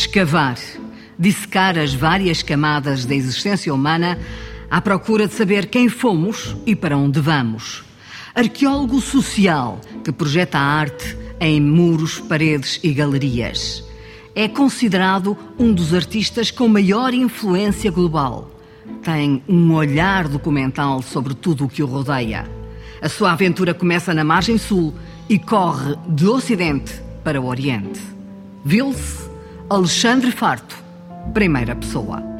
Escavar, dissecar as várias camadas da existência humana à procura de saber quem fomos e para onde vamos. Arqueólogo social que projeta a arte em muros, paredes e galerias. É considerado um dos artistas com maior influência global. Tem um olhar documental sobre tudo o que o rodeia. A sua aventura começa na margem sul e corre de ocidente para o oriente. Vils Alexandre Farto, primeira pessoa.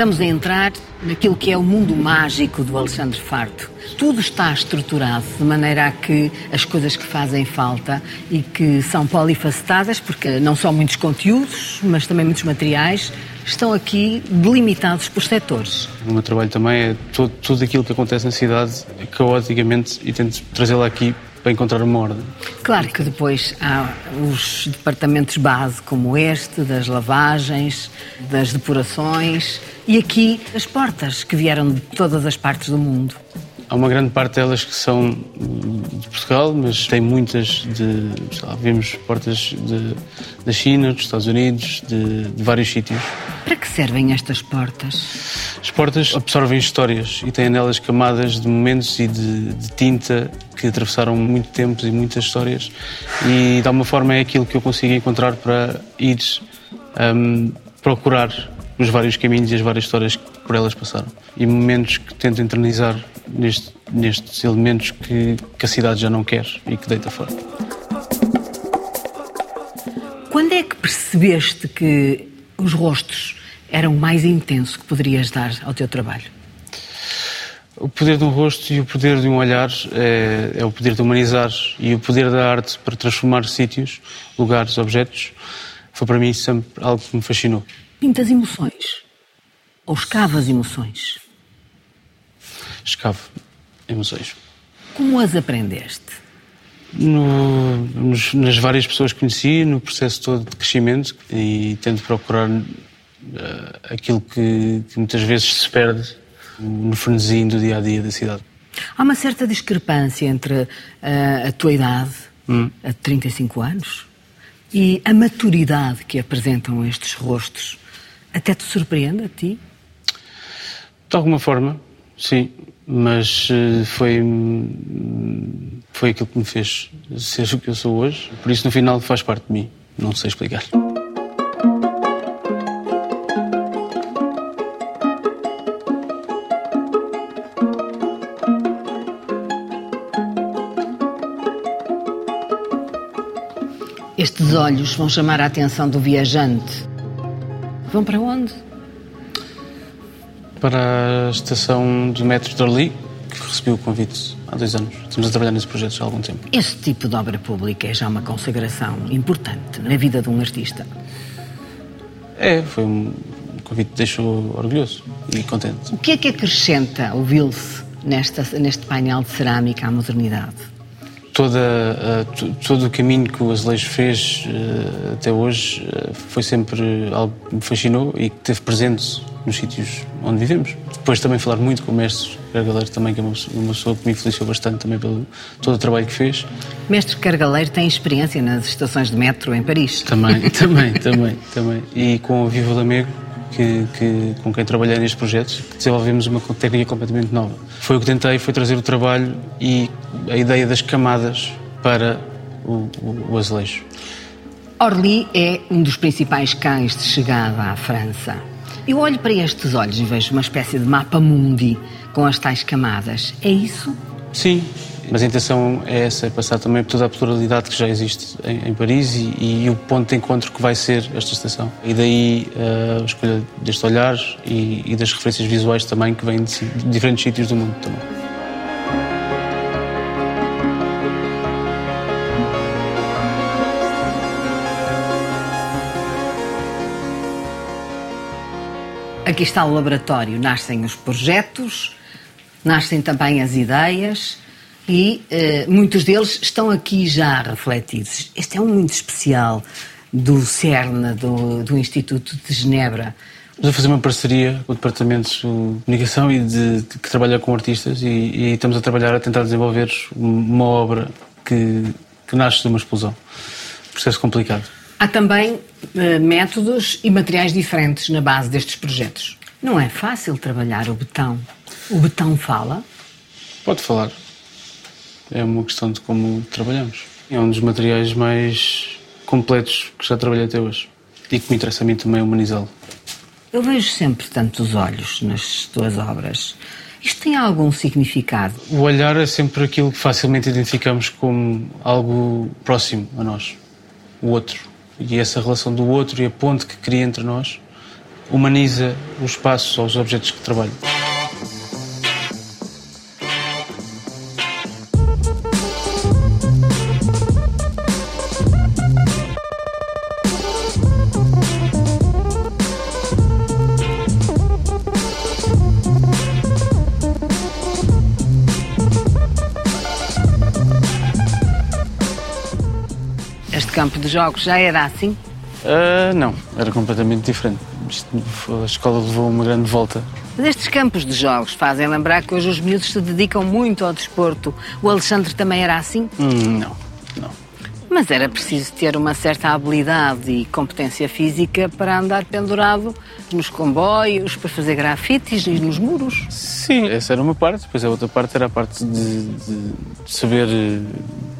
Estamos a entrar naquilo que é o mundo mágico do Alexandre Farto. Tudo está estruturado de maneira a que as coisas que fazem falta e que são polifacetadas, porque não são muitos conteúdos, mas também muitos materiais, estão aqui delimitados por setores. O meu trabalho também é todo, tudo aquilo que acontece na cidade, caoticamente, e tento trazê-lo aqui para encontrar uma ordem. Claro que depois há os departamentos base, como este, das lavagens, das depurações, e aqui as portas que vieram de todas as partes do mundo. Há uma grande parte delas que são de Portugal, mas tem muitas de. Lá, vemos portas de, da China, dos Estados Unidos, de, de vários sítios. Para que servem estas portas? As portas absorvem histórias e têm nelas camadas de momentos e de, de tinta que atravessaram muito tempos e muitas histórias. E de alguma forma é aquilo que eu consigo encontrar para ir um, procurar os vários caminhos e as várias histórias que por elas passaram. E momentos que tento eternizar neste, nestes elementos que, que a cidade já não quer e que deita fora. Quando é que percebeste que os rostos eram o mais intenso que poderias dar ao teu trabalho? O poder de um rosto e o poder de um olhar é, é o poder de humanizar e o poder da arte para transformar sítios, lugares, objetos, foi para mim sempre algo que me fascinou. Pintas emoções? Ou escavas emoções? Escavo emoções. Como as aprendeste? No, nos, nas várias pessoas que conheci, no processo todo de crescimento e tento procurar uh, aquilo que, que, muitas vezes se perde no frenesim do dia a dia da cidade. Há uma certa discrepância entre uh, a tua idade, hum. a 35 anos, e a maturidade que apresentam estes rostos. Até te surpreende a ti? De alguma forma, sim, mas uh, foi foi aquilo que me fez ser o que eu sou hoje. Por isso, no final, faz parte de mim. Não sei explicar. Estes olhos vão chamar a atenção do viajante. Vão para onde? Para a estação do metro de Orly, que recebi o convite há dois anos. Estamos a trabalhar nesse projeto já há algum tempo. Esse tipo de obra pública é já uma consagração importante na vida de um artista. É, foi um convite que deixou orgulhoso e contente. O que é que acrescenta o Vilse neste painel de cerâmica à modernidade? Toda, uh, todo o caminho que o Azulejo fez uh, até hoje uh, foi sempre algo que me fascinou e que teve presente nos sítios onde vivemos. Depois também falar muito com o mestre Cargaleiro também, que é uma pessoa que me influenciou bastante também pelo todo o trabalho que fez. Mestre Cargaleiro tem experiência nas estações de metro em Paris. Também, também, também, também. E com o Vivo Lamego, que, que, com quem trabalhei neste projeto, desenvolvemos uma técnica completamente nova. Foi o que tentei, foi trazer o trabalho e a ideia das camadas para o, o, o azulejo. Orly é um dos principais cães de chegada à França. Eu olho para estes olhos e vejo uma espécie de mapa mundi com as tais camadas. É isso? Sim, Mas a intenção é essa, é passar também por toda a pluralidade que já existe em, em Paris e, e, o ponto de encontro que vai ser esta estação. E daí uh, a escolha deste olhar e, e, das referências visuais também que vêm de, de diferentes sítios do mundo também. Aqui está o laboratório, nascem os projetos, nascem também as ideias e uh, muitos deles estão aqui já refletidos. Este é um muito especial do CERN, do, do Instituto de Genebra. Estamos a fazer uma parceria com o Departamento de Comunicação e de, de, que trabalha com artistas e, e, estamos a trabalhar a tentar desenvolver uma obra que, que nasce de uma explosão. Processo complicado. Há também uh, métodos e materiais diferentes na base destes projetos. Não é fácil trabalhar o betão. O betão fala? Pode falar é uma questão de como trabalhamos. É um dos materiais mais completos que já trabalhei até hoje e que me interessa a mim também humanizá-lo. Eu vejo sempre tantos olhos nas tuas obras. Isto tem algum significado? O olhar é sempre aquilo que facilmente identificamos como algo próximo a nós, o outro. E essa relação do outro e a ponte que cria entre nós humaniza o espaço aos objetos que trabalho. Jogos já era assim? Uh, não, era completamente diferente. A escola levou uma grande volta. Mas estes campos de jogos fazem lembrar que hoje os miúdos se dedicam muito ao desporto. O Alexandre também era assim? Hum, não, não. Mas era preciso ter uma certa habilidade e competência física para andar pendurado nos comboios, para fazer grafites e nos muros. Sim, essa era uma parte. Depois a outra parte era a parte de, de saber eh,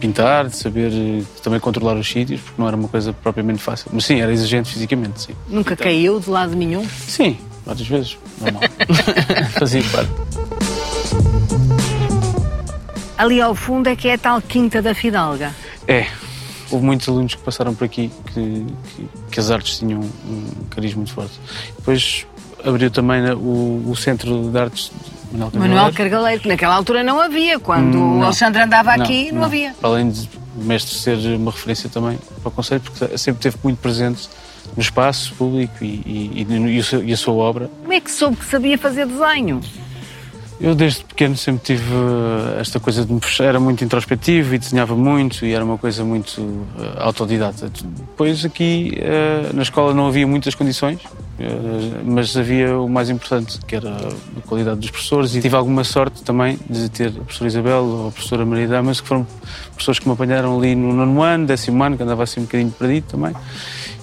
pintar, de saber eh, também controlar os sítios, porque não era uma coisa propriamente fácil. Mas sim, era exigente fisicamente, sim. Nunca então, caiu de lado nenhum? Sim, várias vezes. Normal. Fazia parte. Ali ao fundo é que é a tal Quinta da Fidalga. É, houve muitos alunos que passaram por aqui que, que, que as artes tinham um carisma muito forte. Depois abriu também o, o Centro de Artes Manuel Cargaleiro. Manuel Cargaleiro, que naquela altura não havia. Quando não, o Alexandre andava não, aqui, não, não, havia. Além de o mestre ser uma referência também para o Conselho, porque sempre esteve muito presente no espaço público e, e, e, e a sua obra. Como é que soube que sabia fazer desenho? Eu desde pequeno sempre tive eh, esta coisa de me fechar, era muito introspectivo e desenhava muito e era uma coisa muito uh, autodidata. Depois aqui uh, na escola não havia muitas condições, uh, mas havia o mais importante, que era a qualidade dos professores e tive alguma sorte também de ter a professora Isabel ou a professora Maria Damas, que foram professores que me apanharam ali no nono ano, décimo ano, que andava assim um bocadinho perdido também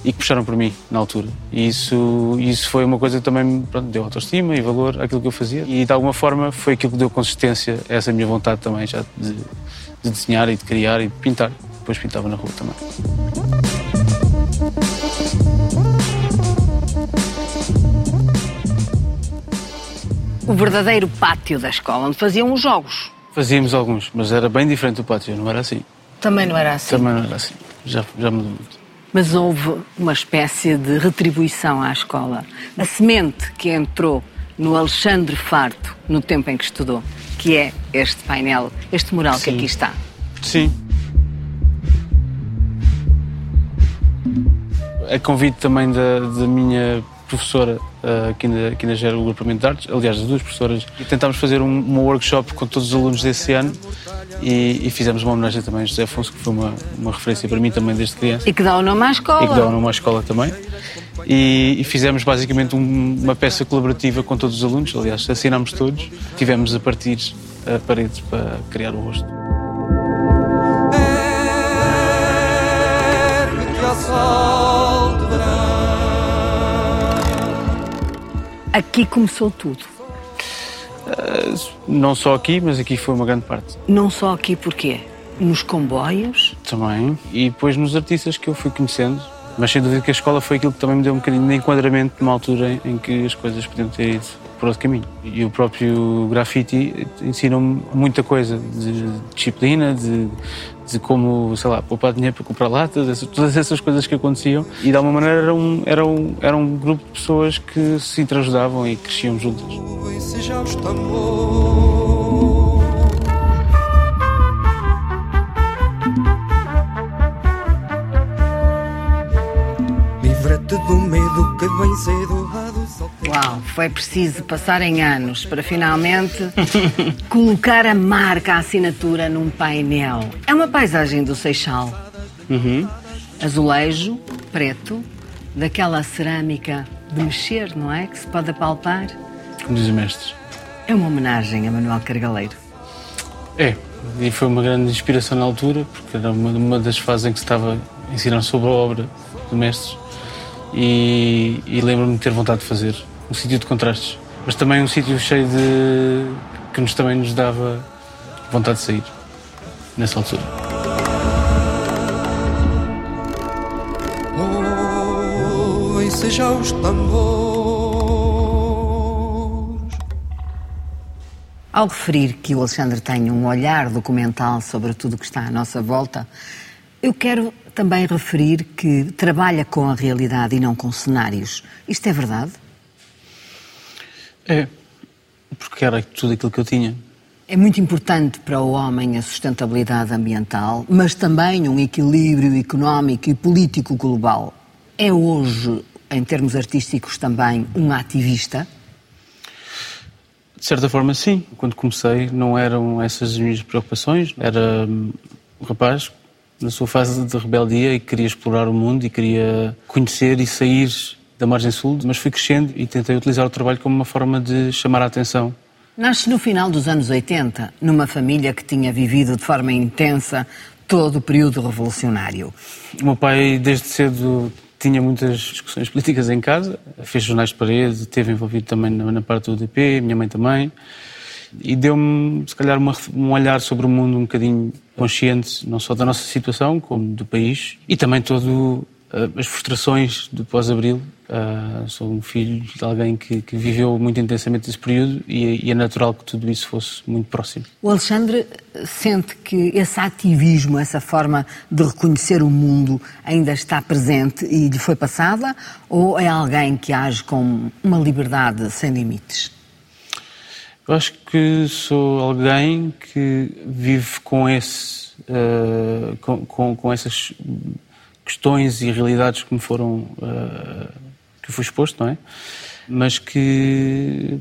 e que puxaram por mim na altura. E isso, isso foi uma coisa que também pronto, deu autoestima e valor àquilo que eu fazia. E de alguma forma foi aquilo que deu consistência a essa minha vontade também já de, de desenhar e de criar e de pintar. Depois pintava na rua também. O verdadeiro pátio da escola, onde faziam os jogos. Fazíamos alguns, mas era bem diferente do pátio, não era assim. Também não era assim? Também não era assim. Já, já mudou muito mas houve uma espécie de retribuição à escola. A semente que entrou no Alexandre Farto no tempo em que estudou, que é este painel, este mural Sim. que aqui está. Sim. A convite também da, da minha professora uh, aqui, na, aqui na Gera, o Grupamento de Artes, aliás, as duas professoras, e tentámos fazer um, um workshop com todos os alunos desse ano e, e, fizemos uma homenagem também a José Afonso, que foi uma, uma referência para mim também desde criança. E que dá o nome à escola. E que dá o nome à escola também. E, e fizemos basicamente um, uma peça colaborativa com todos os alunos, aliás, assinámos todos, tivemos a partir a parede para criar o rosto. Aqui começou tudo. Uh, não só aqui, mas aqui foi uma grande parte. Não só aqui, porquê? Nos comboios? Também. E depois nos artistas que eu fui conhecendo. Mas sem dúvida que a escola foi aquilo que também me deu um bocadinho de enquadramento numa altura em que as coisas podiam ter ido por outro caminho. E o próprio grafite ensina-me muita coisa de disciplina, de, de como, sei lá, poupar dinheiro para comprar latas, todas essas coisas que aconteciam. E de alguma maneira era um, era um, era um grupo de pessoas que se interajudavam e cresciam juntas. do Uau, foi preciso passarem anos para finalmente colocar a marca, a assinatura num painel. É uma paisagem do Seixal. Uhum. Azulejo, preto, daquela cerâmica de mexer, não é? Que se pode apalpar. Como diz os mestres. É uma homenagem a Manuel Cargaleiro. É, e foi uma grande inspiração na altura, porque era uma, uma das fases em que se estava a ensinar sobre a obra do mestres e, e lembro-me de ter vontade de fazer um sítio de contrastes, mas também um sítio cheio de. que nos também nos dava vontade de sair nessa altura. Seja os tambores. Ao referir que o Alexandre tem um olhar documental sobre tudo o que está à nossa volta, eu quero também referir que trabalha com a realidade e não com cenários. Isto é verdade? É, porque era tudo aquilo que eu tinha. É muito importante para o homem a sustentabilidade ambiental, mas também um equilíbrio económico e político global. É hoje, em termos artísticos, também um ativista? De certa forma, sim. Quando comecei, não eram essas as minhas preocupações. Era um rapaz na sua fase de rebeldia e queria explorar o mundo e queria conhecer e sair da margem sul, mas fui crescendo e tentei utilizar o trabalho como uma forma de chamar a atenção. Nasce no final dos anos 80, numa família que tinha vivido de forma intensa todo o período revolucionário. O meu pai, desde cedo, tinha muitas discussões políticas em casa, fez jornais de parede, esteve envolvido também na, parte do UDP, minha mãe também e deu-me, se calhar, uma, um olhar sobre o mundo um bocadinho consciente, não só da nossa situação, como do país, e também todo uh, as frustrações do pós-abril. Uh, sou um filho de alguém que, que viveu muito intensamente esse período e, e, é natural que tudo isso fosse muito próximo. O Alexandre sente que esse ativismo, essa forma de reconhecer o mundo ainda está presente e lhe foi passada? Ou é alguém que age com uma liberdade sem limites? Eu acho que sou alguém que vive com, esse, uh, com, com, com, essas questões e realidades que me foram. Uh, que fui exposto, não é? Mas que,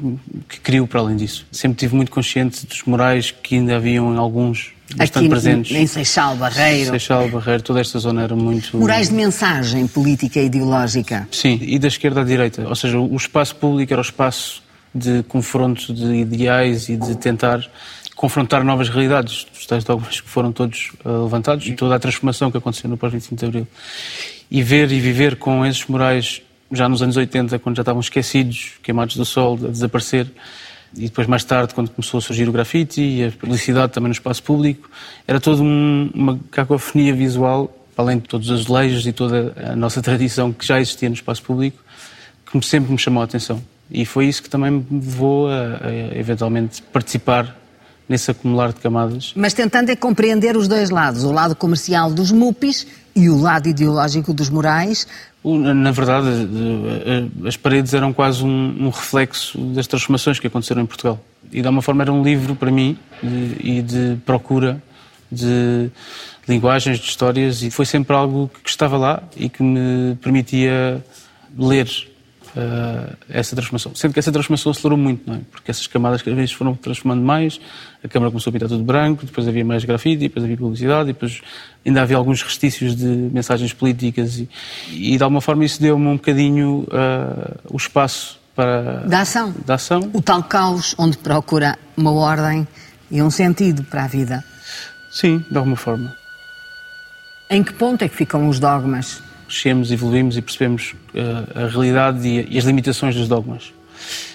que crio para além disso. Sempre tive muito consciente dos morais que ainda haviam em alguns bastante Aqui, presentes. Em Seixal, Barreiro. Seixal, Barreiro, toda esta zona era muito. Morais de mensagem política e ideológica. Sim, e da esquerda à direita. Ou seja, o espaço público era o espaço de confronto de ideais e de tentar confrontar novas realidades. Os tais dogmas que foram todos uh, levantados e toda a transformação que aconteceu no pós-25 de Abril. E ver e viver com esses morais já nos anos 80, quando já estavam esquecidos, queimados do sol, a desaparecer, e depois mais tarde, quando começou a surgir o grafite e a publicidade também no espaço público, era toda um, uma cacofonia visual, além de todos os azulejos e toda a nossa tradição que já existia no espaço público, que sempre me chamou a atenção. E foi isso que também me levou a, a eventualmente participar nesse acumular de camadas. Mas tentando é compreender os dois lados, o lado comercial dos MUPIs e o lado ideológico dos morais. Na verdade, as paredes eram quase um, um, reflexo das transformações que aconteceram em Portugal. E de alguma forma era um livro para mim de, e de procura de linguagens, de histórias, e foi sempre algo que estava lá e que me permitia ler uh, essa transformação. Sendo que essa transformação acelerou muito, não é? Porque essas camadas cada vez foram transformando mais, a Câmara começou a pintar tudo branco, depois havia mais grafite, depois havia publicidade, depois ainda havia alguns restícios de mensagens políticas e, e de alguma forma isso deu-me um bocadinho uh, o espaço para... Da ação. Da ação. O tal caos onde procura uma ordem e um sentido para a vida. Sim, de alguma forma. Em que ponto é que ficam os dogmas? Crescemos, evoluímos e percebemos uh, a realidade e, e, as limitações dos dogmas.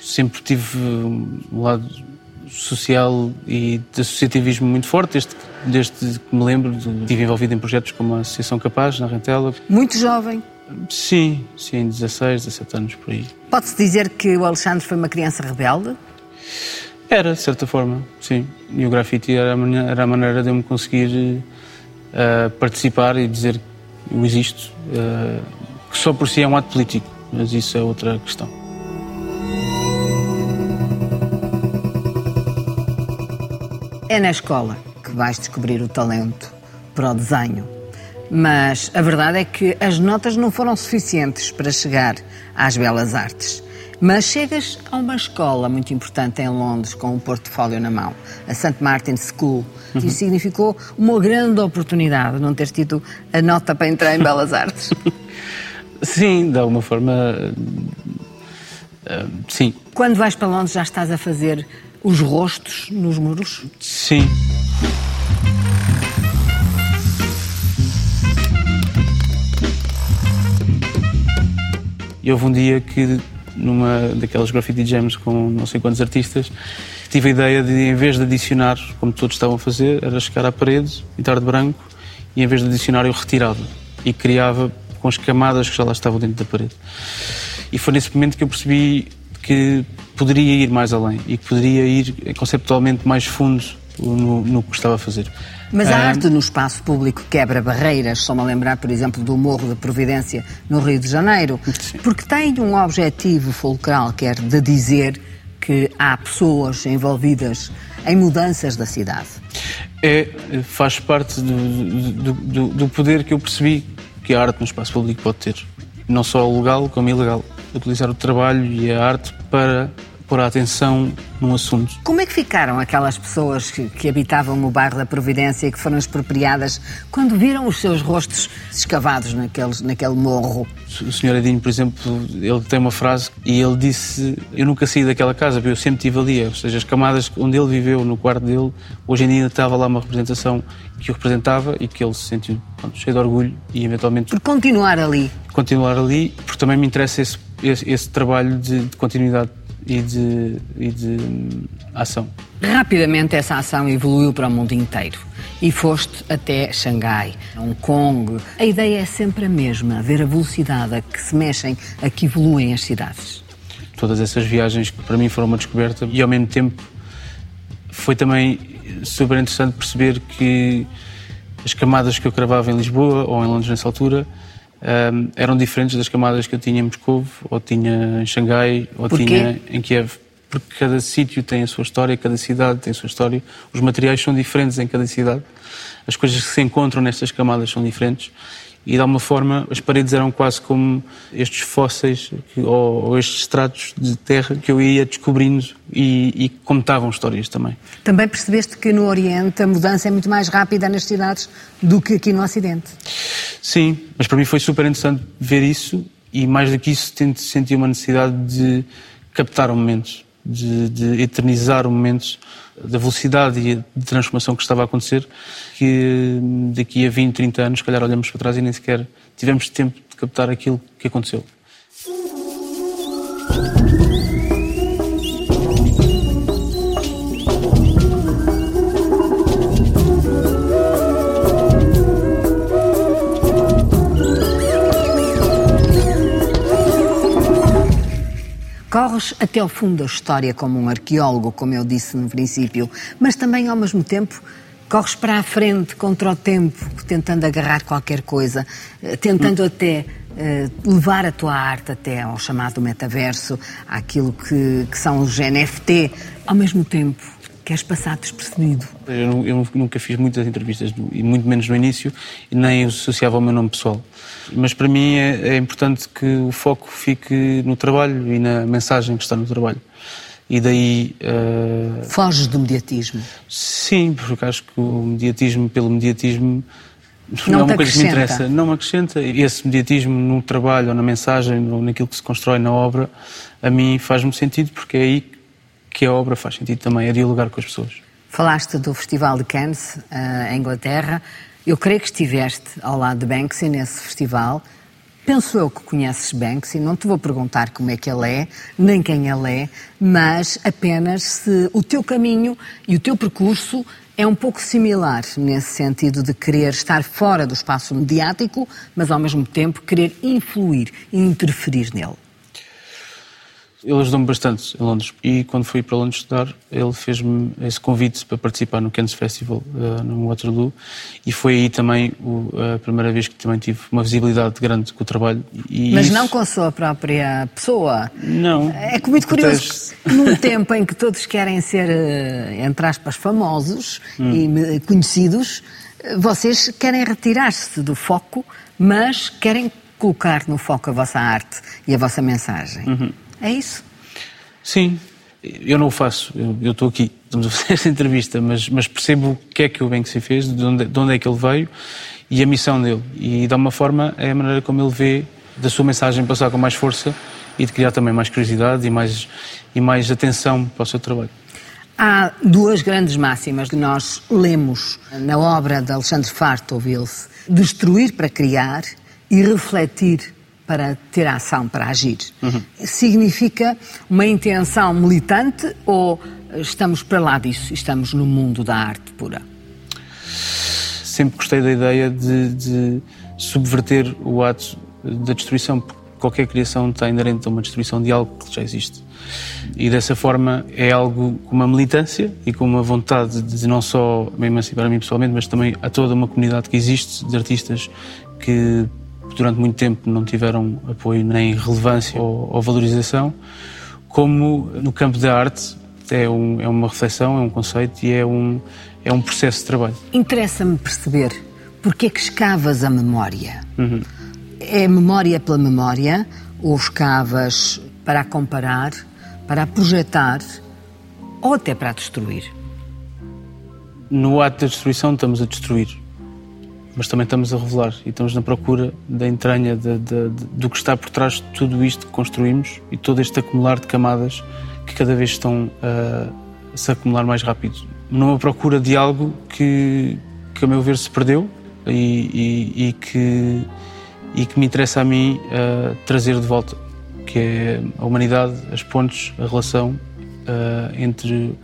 Sempre tive um lado social e de associativismo muito forte, desde, desde que me lembro, de, estive envolvido em projetos como a Associação Capaz, na Rentela. Muito jovem? Sim, sim, 16, 17 anos por aí. Pode-se dizer que o Alexandre foi uma criança rebelde? Era, de certa forma, sim. E o grafite era a maneira, era a maneira de eu me conseguir uh, participar e dizer que eu existo, uh, que só por si é um ato político, mas isso é outra questão. É na escola que vais descobrir o talento para o desenho. Mas a verdade é que as notas não foram suficientes para chegar às belas artes. Mas chegas a uma escola muito importante em Londres com um portfólio na mão, a St. Martin's School, uhum. e significou uma grande oportunidade não ter tido a nota para entrar em Belas Artes. Sim, de alguma forma, uh, sim. Quando vais para Londres já estás a fazer os rostos nos muros? Sim. E houve um dia que, numa daquelas graffiti jams com não sei quantos artistas, tive a ideia de, em vez de adicionar, como todos estavam a fazer, era chegar à parede, pintar de branco, e em vez de adicionar, eu retirava e criava com as camadas que já lá estavam dentro da parede. E foi nesse momento que eu percebi que poderia ir mais além e que poderia ir conceptualmente mais fundo no, no que estava a fazer. Mas a arte no espaço público quebra barreiras, só-me a lembrar, por exemplo, do Morro da Providência no Rio de Janeiro, Sim. porque tem um objetivo fulcral, que é de dizer que há pessoas envolvidas em mudanças da cidade. É, faz parte do, do, do poder que eu percebi que a arte no espaço público pode ter. Não só legal, como ilegal. Utilizar o trabalho e a arte para pôr a atenção num assunto. Como é que ficaram aquelas pessoas que, que, habitavam no bairro da Providência e que foram expropriadas quando viram os seus rostos escavados naqueles, naquele morro? O senhor Edinho, por exemplo, ele tem uma frase e ele disse: Eu nunca saí daquela casa, eu sempre estive ali. Ou seja, as camadas onde ele viveu, no quarto dele, hoje em dia estava lá uma representação que o representava e que ele se sentiu pronto, cheio de orgulho e eventualmente. Por continuar ali. Continuar ali, porque também me interessa esse, esse, esse trabalho de, de continuidade e de, e de ação. Rapidamente essa ação evoluiu para o mundo inteiro e foste até Xangai, Hong Kong. A ideia é sempre a mesma, ver a velocidade a que se mexem, a que evoluem as cidades. Todas essas viagens que para mim foram uma descoberta e ao mesmo tempo foi também super interessante perceber que as camadas que eu cravava em Lisboa ou em Londres nessa altura um, eram diferentes das camadas que eu tinha em Moscou, ou tinha em Xangai, ou Porquê? tinha em Kiev. Porque cada sítio tem a sua história, cada cidade tem a sua história, os materiais são diferentes em cada cidade, as coisas que se encontram nestas camadas são diferentes e de alguma forma as paredes eram quase como estes fósseis ou, ou estes estratos de terra que eu ia descobrindo e, e contavam histórias também. Também percebeste que no Oriente a mudança é muito mais rápida nas cidades do que aqui no Ocidente? Sim, mas para mim foi super interessante ver isso e mais do que isso senti uma necessidade de captar o momento, de, de eternizar o momento da velocidade e de transformação que estava a acontecer, que daqui a 20, 30 anos, se calhar olhamos para trás e nem sequer tivemos tempo de captar aquilo que aconteceu. Corres até ao fundo da história como um arqueólogo, como eu disse no princípio, mas também ao mesmo tempo corres para a frente contra o tempo, tentando agarrar qualquer coisa, eh, tentando até uh, levar a tua arte até ao chamado metaverso, àquilo que, que são os NFT, ao mesmo tempo queres passar despercebido. Eu, eu, nunca fiz muitas entrevistas, e muito menos no início, e nem associava ao meu nome pessoal. Mas para mim é, é importante que o foco fique no trabalho e na mensagem que está no trabalho. E daí. Uh... Foges do mediatismo? Sim, porque acho que o mediatismo pelo mediatismo não, não é uma coisa que me interessa. Não me acrescenta. Esse mediatismo no trabalho, ou na mensagem, ou naquilo que se constrói na obra, a mim faz-me sentido, porque é aí que a obra faz sentido também, é dialogar com as pessoas. Falaste do Festival de Cannes, uh, em Inglaterra. Eu creio que estiveste ao lado de Banksy nesse festival. Penso eu que conheces Banksy, não te vou perguntar como é que ele é, nem quem ele é, mas apenas se o teu caminho e o teu percurso é um pouco similar nesse sentido de querer estar fora do espaço mediático, mas ao mesmo tempo querer influir e interferir nele. Ele ajudou-me bastante em Londres. E quando fui para Londres estudar, ele fez-me esse convite para participar no Cannes Festival, uh, no Waterloo. E foi aí também o, a primeira vez que também tive uma visibilidade grande com o trabalho. Mas isso... não com a sua própria pessoa? Não. É muito curioso, num tempo em que todos querem ser, eh, entre aspas, famosos hum. e conhecidos, vocês querem retirar-se do foco, mas querem colocar no foco a vossa arte e a vossa mensagem. Uhum. É isso? Sim. Eu não o faço. Eu, estou aqui, estamos a fazer esta entrevista, mas, mas percebo o que é que o Banksy fez, de onde, de onde é que ele veio e a missão dele. E, de alguma forma, é a maneira como ele vê da sua mensagem passar com mais força e de criar também mais curiosidade e mais, e mais atenção para o seu trabalho. Há duas grandes máximas que nós lemos na obra de Alexandre Farto, ouviu-se: destruir para criar e refletir para ter ação, para agir. Uhum. Significa uma intenção militante ou estamos para lá disso? Estamos no mundo da arte pura? Sempre gostei da ideia de, de subverter o ato da destruição, porque qualquer criação está inerente a uma destruição de algo que já existe. E dessa forma é algo com uma militância e com uma vontade de não só me emancipar a mim pessoalmente, mas também a toda uma comunidade que existe de artistas que durante muito tempo não tiveram apoio nem relevância ou, ou valorização, como no campo da arte é, um, é, uma reflexão, é um conceito e é um, é um processo de trabalho. Interessa-me perceber porque é que escavas a memória. Uhum. É memória pela memória ou escavas para a comparar, para a projetar ou até para a destruir? No ato da destruição estamos a destruir mas também estamos a revelar e estamos na procura da entranha de, de, de, do que está por trás de tudo isto que construímos e todo este acumular de camadas que cada vez estão a, a se acumular mais rápido. Numa procura de algo que, que a meu ver, se perdeu e, e, e que, e que me interessa a mim uh, trazer de volta, que é a humanidade, as pontes, a relação uh, entre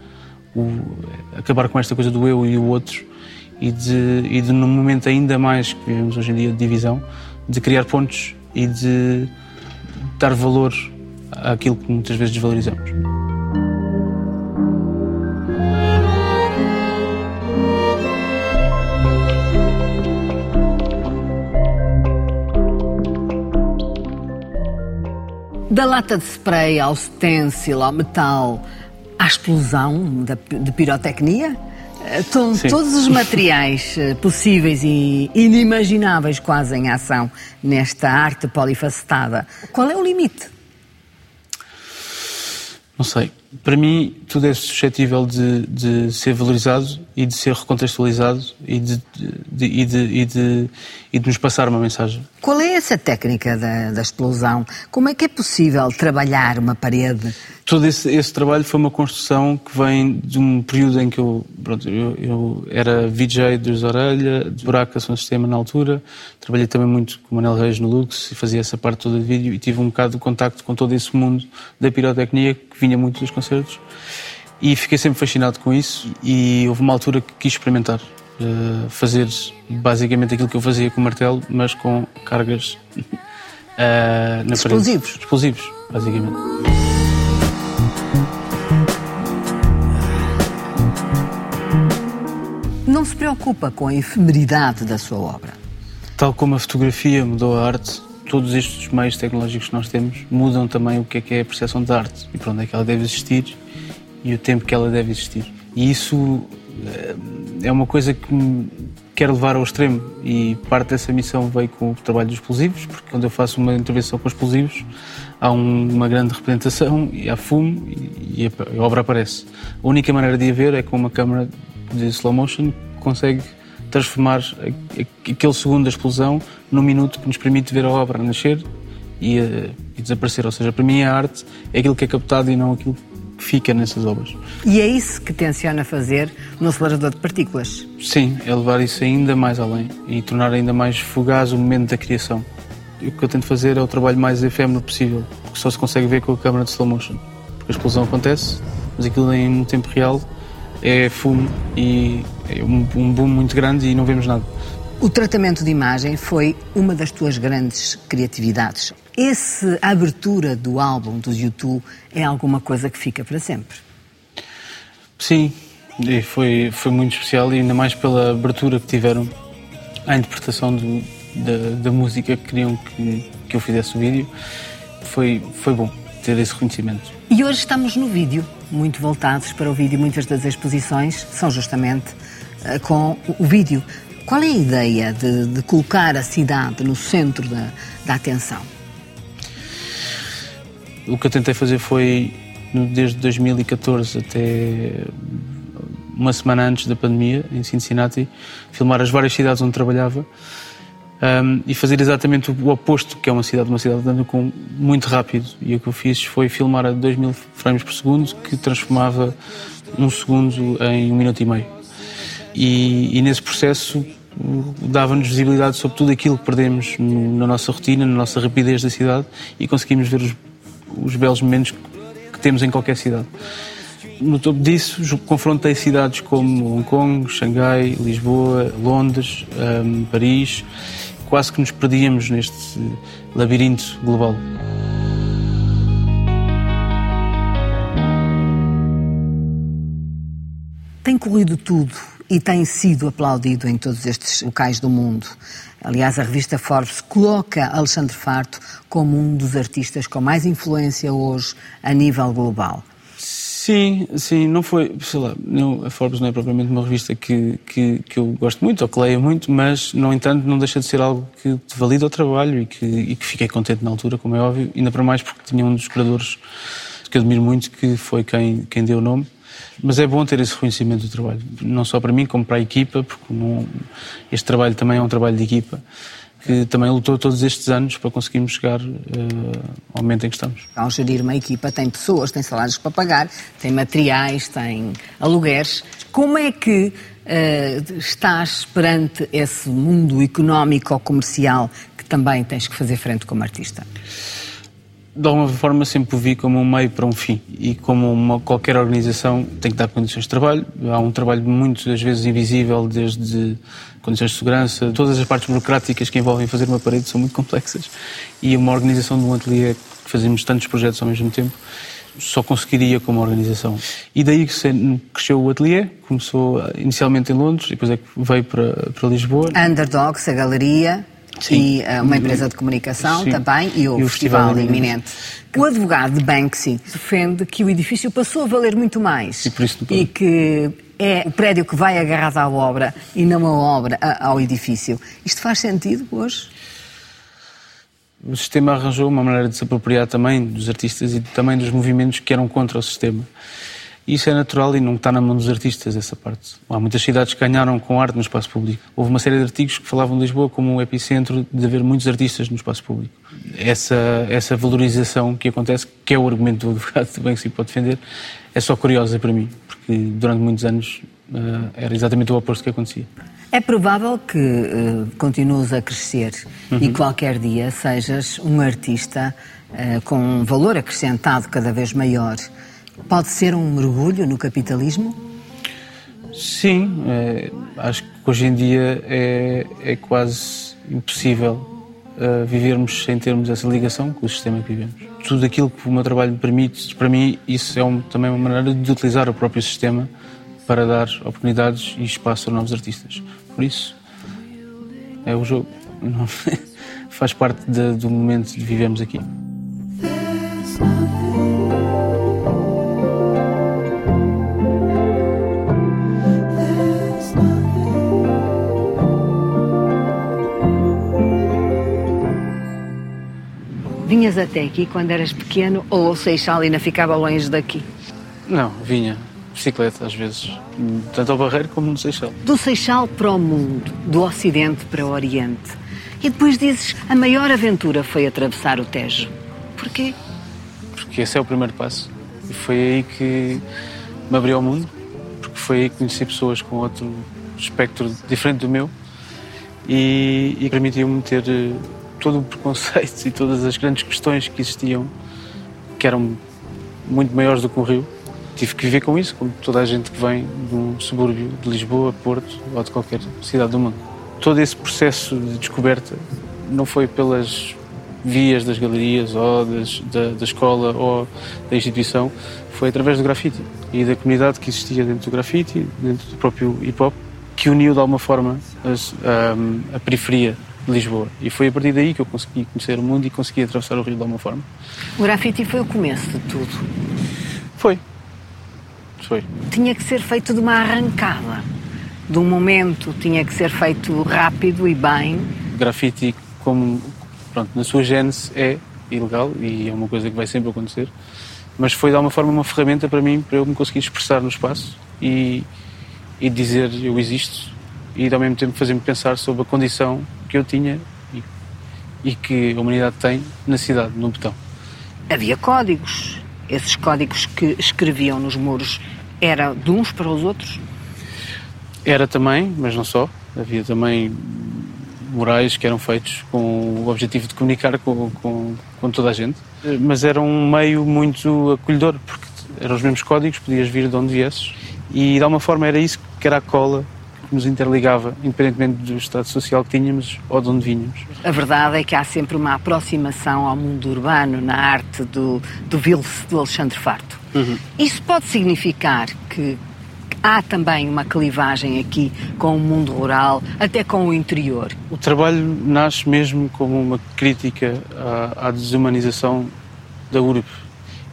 o, acabar com esta coisa do eu e o outro e de, e de num momento ainda mais que vivemos hoje em dia de divisão, de criar pontos e de dar valor àquilo que muitas vezes desvalorizamos. Da lata de spray ao stencil, ao metal, à explosão de pirotecnia? Estão Sim. todos os materiais eh, possíveis e inimagináveis quase em ação nesta arte polifacetada. Qual é o limite? Não sei. Para mim, tudo é suscetível de, de ser valorizado e de ser recontextualizado e de, de, de, e, de, e de nos passar uma mensagem. Qual é essa técnica da, da explosão? Como é que é possível trabalhar uma parede? Todo esse, esse, trabalho foi uma construção que vem de um período em que eu, pronto, eu, eu era VJ dos Orelha, de Buraca Som Sistema na altura, trabalhei também muito com o Manel Reis no Lux e fazia essa parte toda de vídeo e tive um bocado de contacto com todo esse mundo da pirotecnia que vinha muito dos concertos e fiquei sempre fascinado com isso e houve uma altura que quis experimentar uh, fazer basicamente aquilo que eu fazia com o martelo, mas com cargas uh, na Explosivos. Parede. Explosivos, basicamente. Não se preocupa com a efemeridade da sua obra? Tal como a fotografia mudou a arte, todos estes meios tecnológicos que nós temos mudam também o que é que é a percepção da arte e para onde é que ela deve existir e o tempo que ela deve existir. E isso eh, é uma coisa que me quero levar ao extremo e parte dessa missão veio com o trabalho dos explosivos, porque quando eu faço uma intervenção com explosivos há um, uma grande representação e há fumo e, e, a, obra aparece. A única maneira de a ver é com uma câmera de slow motion consegue transformar aquele segundo da explosão num minuto que nos permite ver a obra nascer e, eh, e desaparecer. Ou seja, para mim a arte é aquilo que é captado e não aquilo que fica nessas obras. E é isso que tenciona fazer no acelerador de partículas? Sim, é levar isso ainda mais além e tornar ainda mais fugaz o momento da criação. E o que eu tento fazer é o trabalho mais efêmero possível, porque só se consegue ver com a câmera de slow motion. Porque a explosão acontece, mas aquilo em tempo real é fumo e é um, um boom muito grande e não vemos nada. O tratamento de imagem foi uma das tuas grandes criatividades. Essa abertura do álbum do YouTube é alguma coisa que fica para sempre? Sim, e foi, foi muito especial e ainda mais pela abertura que tiveram à interpretação do, da, da, música que queriam que, que eu fizesse o vídeo. Foi, foi bom ter esse reconhecimento. E hoje estamos no vídeo, muito voltados para o vídeo. Muitas das exposições são justamente com o vídeo. Qual é a ideia de, de colocar a cidade no centro da, da atenção? O que eu tentei fazer foi, desde 2014 até uma semana antes da pandemia, em Cincinnati, filmar as várias cidades onde trabalhava um, e fazer exatamente o oposto, que é uma cidade, uma cidade andando com muito rápido. E o que eu fiz foi filmar a 2000 frames por segundo, que transformava um segundo em um minuto e meio. E, e nesse processo dava-nos visibilidade sobre tudo aquilo que perdemos na nossa rotina, na nossa rapidez da cidade e conseguimos ver os, os belos momentos que temos em qualquer cidade. No topo disso, confrontei cidades como Hong Kong, Xangai, Lisboa, Londres, um, Paris. Quase que nos perdíamos neste labirinto global. Tem corrido tudo e tem sido aplaudido em todos estes locais do mundo. Aliás, a revista Forbes coloca Alexandre Farto como um dos artistas com mais influência hoje a nível global. Sim, sim, não foi, sei lá, não, a Forbes não é propriamente uma revista que, que, que, eu gosto muito ou que leio muito, mas, no entanto, não deixa de ser algo que valida o trabalho e que, e que fiquei contente na altura, como é óbvio, ainda para mais porque tinha um dos curadores que admiro muito, que foi quem, quem deu o nome. Mas é bom ter esse reconhecimento do trabalho, não só para mim, como para a equipa, porque não, este trabalho também é um trabalho de equipa que também lutou todos estes anos para conseguirmos chegar uh, ao momento em que estamos. Ao gerir uma equipa tem pessoas, tem salários para pagar, tem materiais, tem alugueres. Como é que uh, estás perante esse mundo económico ou comercial que também tens que fazer frente como artista? De alguma forma sempre o vi como um meio para um fim e como uma, qualquer organização tem que dar condições de trabalho. Há um trabalho muitas vezes invisível, desde condições de segurança, todas as partes burocráticas que envolvem fazer uma parede são muito complexas e uma organização de um ateliê que fazemos tantos projetos ao mesmo tempo só conseguiria como organização. E daí que cresceu o ateliê, começou inicialmente em Londres depois é que veio para, para Lisboa. Underdogs, a galeria, Sim. e uh, uma empresa de comunicação Sim. também e o, e o Festival, Festival Iminente. O advogado de Banksy defende que o edifício passou a valer muito mais e, e que é o prédio que vai agarrado à obra e não a obra ao edifício. Isto faz sentido hoje? O sistema arranjou uma maneira de se apropriar também dos artistas e também dos movimentos que eram contra o sistema. Isso é natural e não está na mão dos artistas, essa parte. Há muitas cidades que ganharam com arte no espaço público. Houve uma série de artigos que falavam de Lisboa como um epicentro de haver muitos artistas no espaço público. Essa, essa valorização que acontece, que é o argumento do advogado também que se pode defender, é só curiosa para mim, porque durante muitos anos uh, era exatamente o oposto que acontecia. É provável que uh, continues a crescer uhum. e qualquer dia sejas um artista uh, com um valor acrescentado cada vez maior pode ser um mergulho no capitalismo? Sim, é, acho que hoje em dia é, é quase impossível uh, vivermos sem termos essa ligação com o sistema que vivemos. Tudo aquilo que o meu trabalho me permite, para mim, isso é um, também uma maneira de utilizar o próprio sistema para dar oportunidades e espaço a novos artistas. Por isso, é o jogo. Faz parte de, do momento que vivemos aqui. Vinhas até aqui quando eras pequeno ou o Seixal ainda ficava longe daqui? Não, vinha. Bicicleta, às vezes. Tanto ao Barreiro como no Seixal. Do Seixal para o mundo, do Ocidente para o Oriente. E depois dizes, a maior aventura foi atravessar o Tejo. Porquê? Porque esse é o primeiro passo. E foi aí que me abriu ao mundo. Porque foi aí que conheci pessoas com outro espectro diferente do meu. E, e permitiu-me ter eh, todo o preconceito e todas as grandes questões que existiam, que eram muito maiores do que o Rio. Tive que viver com isso, como toda a gente que vem de um subúrbio de Lisboa, Porto ou de qualquer cidade do mundo. Todo esse processo de descoberta não foi pelas vias das galerias ou das, da, da escola ou da instituição foi através do grafite e da comunidade que existia dentro do grafite, dentro do próprio hip hop, que uniu de alguma forma as, a, a periferia de Lisboa. E foi a partir daí que eu consegui conhecer o mundo e consegui atravessar o rio de alguma forma. O grafite foi o começo de tudo? Foi. Foi. Tinha que ser feito de uma arrancada, de um momento, tinha que ser feito rápido e bem. O grafite, como pronto, na sua gênese, é ilegal e é uma coisa que vai sempre acontecer mas foi de alguma forma uma ferramenta para mim para eu me conseguir expressar no espaço e, e dizer eu existo e ao mesmo tempo fazer-me pensar sobre a condição que eu tinha e, e, que a humanidade tem na cidade, no botão. Havia códigos. Esses códigos que escreviam nos muros era de uns para os outros? Era também, mas não só. Havia também murais que eram feitos com o objetivo de comunicar com, com, com toda a gente mas era um meio muito acolhedor, porque eram os mesmos códigos, podias vir de onde viesses, e de alguma forma era isso que era a cola que nos interligava, independentemente do estado social que tínhamos ou de onde vinhamos. A verdade é que há sempre uma aproximação ao mundo urbano na arte do, do Vilse, do Alexandre Farto. Uhum. Isso pode significar que há também uma clivagem aqui com o mundo rural, até com o interior. O trabalho nasce mesmo como uma crítica à, à desumanização da urbe.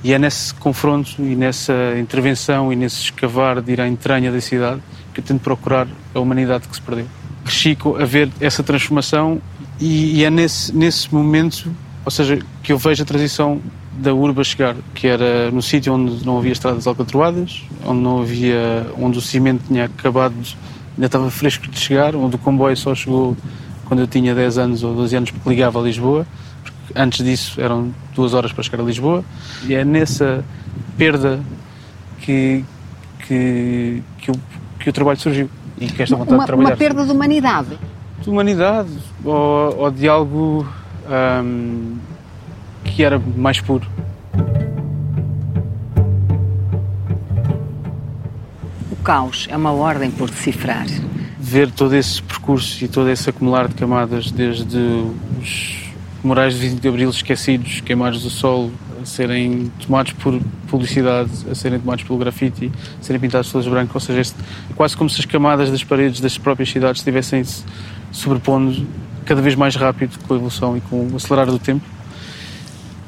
E é nesse confronto e nessa intervenção e nesse escavar de ir à entranha da cidade que eu tento procurar a humanidade que se perdeu. Cresci a ver essa transformação e, e é nesse, nesse momento, ou seja, que eu vejo a transição da urba chegar, que era no sítio onde não havia estradas alcatroadas, onde não havia, onde o cimento tinha acabado, ainda estava fresco de chegar, onde o comboio só chegou quando eu tinha 10 anos ou 12 anos porque ligava a Lisboa, porque antes disso eram duas horas para chegar a Lisboa, e é nessa perda que, que, que, que o trabalho surgiu e que esta vontade uma, de trabalhar. Uma perda de humanidade? De humanidade, ou, ou de algo... Hum, que era mais puro. O caos é uma ordem por decifrar. Ver todo esse percurso e todo esse acumular de camadas, desde os morais de 20 de Abril esquecidos, queimados do solo, a serem tomados por publicidade, a serem tomados pelo grafite, a serem pintados todos brancos, ou seja, este, quase como se as camadas das paredes das próprias cidades estivessem se sobrepondo cada vez mais rápido com a evolução e com o acelerar do tempo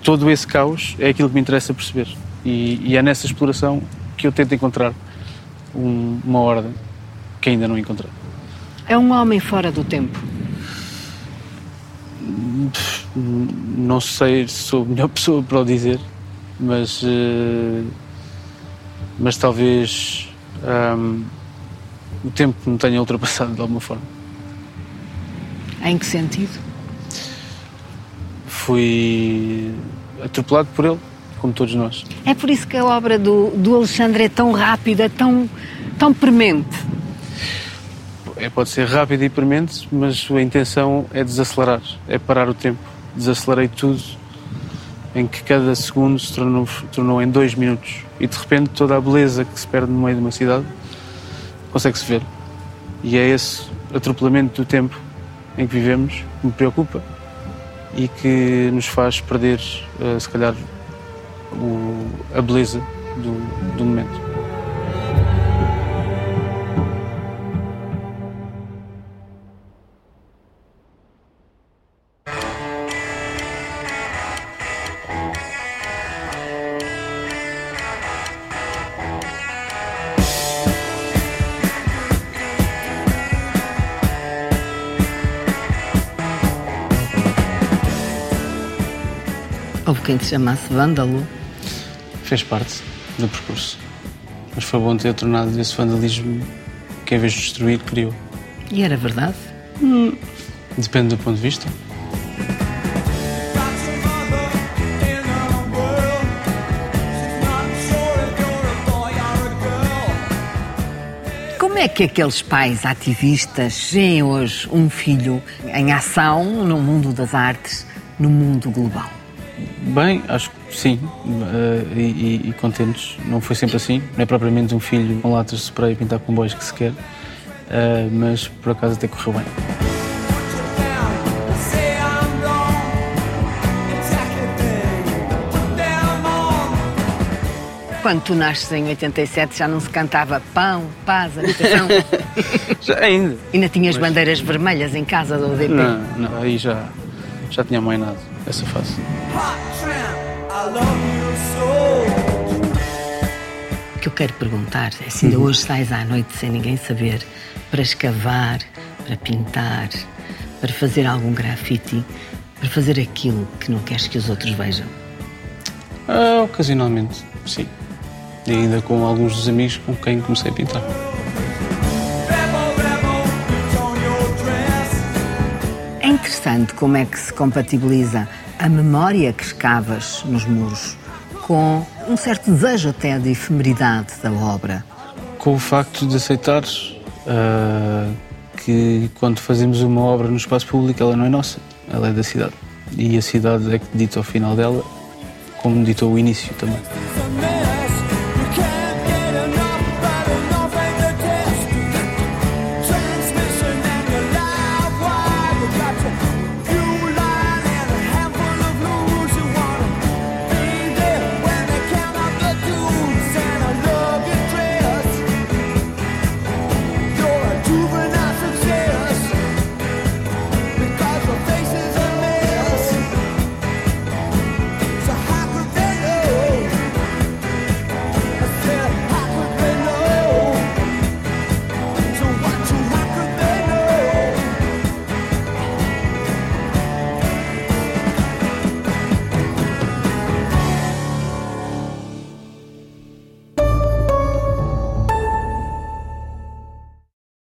todo esse caos é aquilo que me interessa perceber. E, e é nessa exploração que eu tento encontrar um, uma ordem que ainda não encontrei. É um homem fora do tempo? Não sei se sou a melhor pessoa para o dizer, mas, uh, mas talvez um, o tempo me tenha ultrapassado de alguma forma. Em que sentido? Fui atropelado por ele, como todos nós. É por isso que a obra do, do Alexandre é tão rápida, tão, tão premente. É, pode ser rápida e premente, mas a intenção é desacelerar, é parar o tempo. Desacelerei tudo em que cada segundo se tornou, tornou em dois minutos. E de repente toda a beleza que se perde no meio de uma cidade consegue-se ver. E é esse atropelamento do tempo em que vivemos que me preocupa e que nos faz perder, uh, se calhar, a beleza do, do momento. Quem te chamasse vândalo. Fez parte do percurso. Mas foi bom ter tornado esse vandalismo que, em vez de destruir, criou. E era verdade? Hum, depende do ponto de vista. Como é que aqueles pais ativistas veem hoje um filho em ação no mundo das artes, no mundo global? Bem, acho que sim, uh, e, e, contentes. Não foi sempre assim. Não é propriamente um filho com latas de spray pintar com bois que se quer, uh, mas por acaso até correu bem. Quando tu nasces em 87 já não se cantava pão, paz, habitação? já ainda. Ainda tinhas mas... bandeiras vermelhas em casa do DP? Não, não, aí já, já tinha mãe nada essa fase. O que eu quero perguntar é se ainda uhum. hoje sais à noite sem ninguém saber para escavar, para pintar, para fazer algum grafite, para fazer aquilo que não queres que os outros vejam? Ah, ocasionalmente, sim. E ainda com alguns dos amigos com quem comecei a pintar. Interessante como é que se compatibiliza a memória que escavas nos muros com um certo desejo até de efemeridade da obra. Com o facto de aceitares uh, que quando fazemos uma obra no espaço público ela não é nossa, ela é da cidade. E a cidade é que dita ao final dela, como ditou o início também.